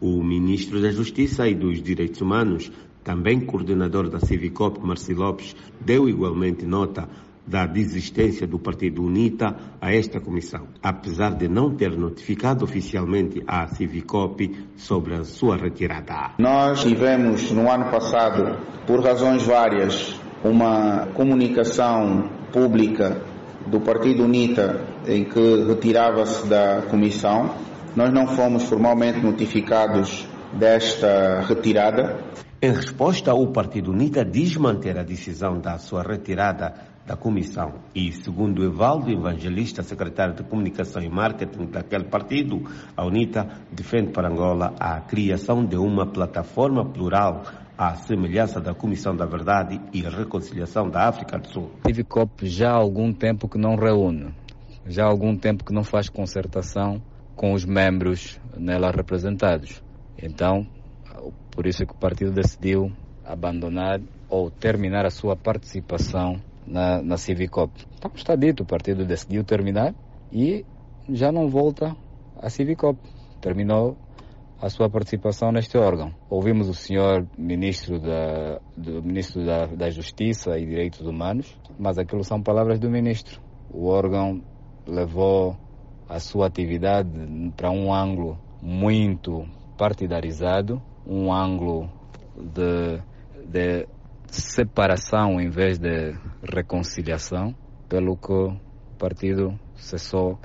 O ministro da Justiça e dos Direitos Humanos, também coordenador da Civicop, Marci Lopes, deu igualmente nota da desistência do Partido UNITA a esta comissão, apesar de não ter notificado oficialmente a Civicop sobre a sua retirada. Nós tivemos no ano passado, por razões várias, uma comunicação pública do Partido UNITA em que retirava-se da comissão. Nós não fomos formalmente notificados desta retirada. Em resposta, o Partido UNITA diz manter a decisão da sua retirada da comissão. E, segundo Evaldo Evangelista, secretário de Comunicação e Marketing daquele partido, a UNITA defende para Angola a criação de uma plataforma plural à semelhança da Comissão da Verdade e Reconciliação da África do Sul. A CIVICOP já há algum tempo que não reúne, já há algum tempo que não faz concertação com os membros nela representados. Então, por isso é que o partido decidiu abandonar ou terminar a sua participação na, na Civicop. Então está dito, o partido decidiu terminar e já não volta à Civicop. Terminou a sua participação neste órgão. Ouvimos o senhor ministro da, do ministro da, da Justiça e Direitos Humanos, mas aquilo são palavras do ministro. O órgão levou a sua atividade para um ângulo muito partidarizado, um ângulo de, de separação em vez de reconciliação, pelo que o partido cessou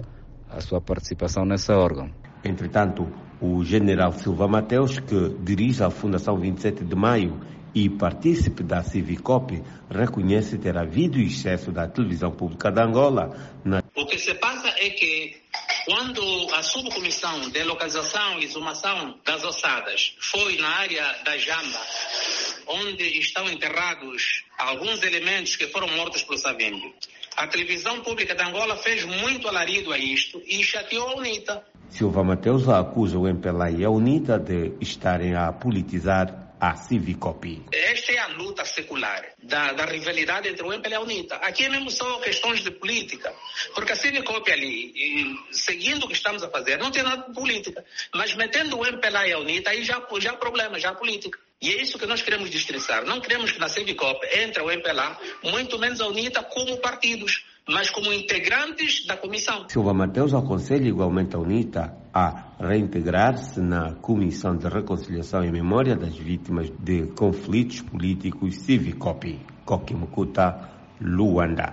a sua participação nesse órgão. Entretanto, o general Silva Mateus, que dirige a Fundação 27 de Maio e partícipe da Civicop, reconhece ter havido excesso da televisão pública de Angola. Na... O que se passa é que quando a subcomissão de localização e exumação das ossadas foi na área da Jamba, onde estão enterrados alguns elementos que foram mortos pelo Savimbi, a televisão pública de Angola fez muito alarido a isto e chateou a UNITA. Silva Mateus acusa o MPLA e a UNITA de estarem a politizar a Civicop. Esta é a luta secular da, da rivalidade entre o MPLA e a UNITA. Aqui é mesmo só questões de política, porque a Civicop ali, e, seguindo o que estamos a fazer, não tem nada de política, mas metendo o MPLA e a UNITA, aí já, já há problema, já há política. E é isso que nós queremos destrinçar. Não queremos que na Civicop entre o MPLA, muito menos a UNITA, como partidos mas como integrantes da comissão. Silva Mateus aconselha igualmente a UNITA a reintegrar-se na Comissão de Reconciliação e Memória das Vítimas de Conflitos Políticos Civicop, Kokimukuta, Luanda.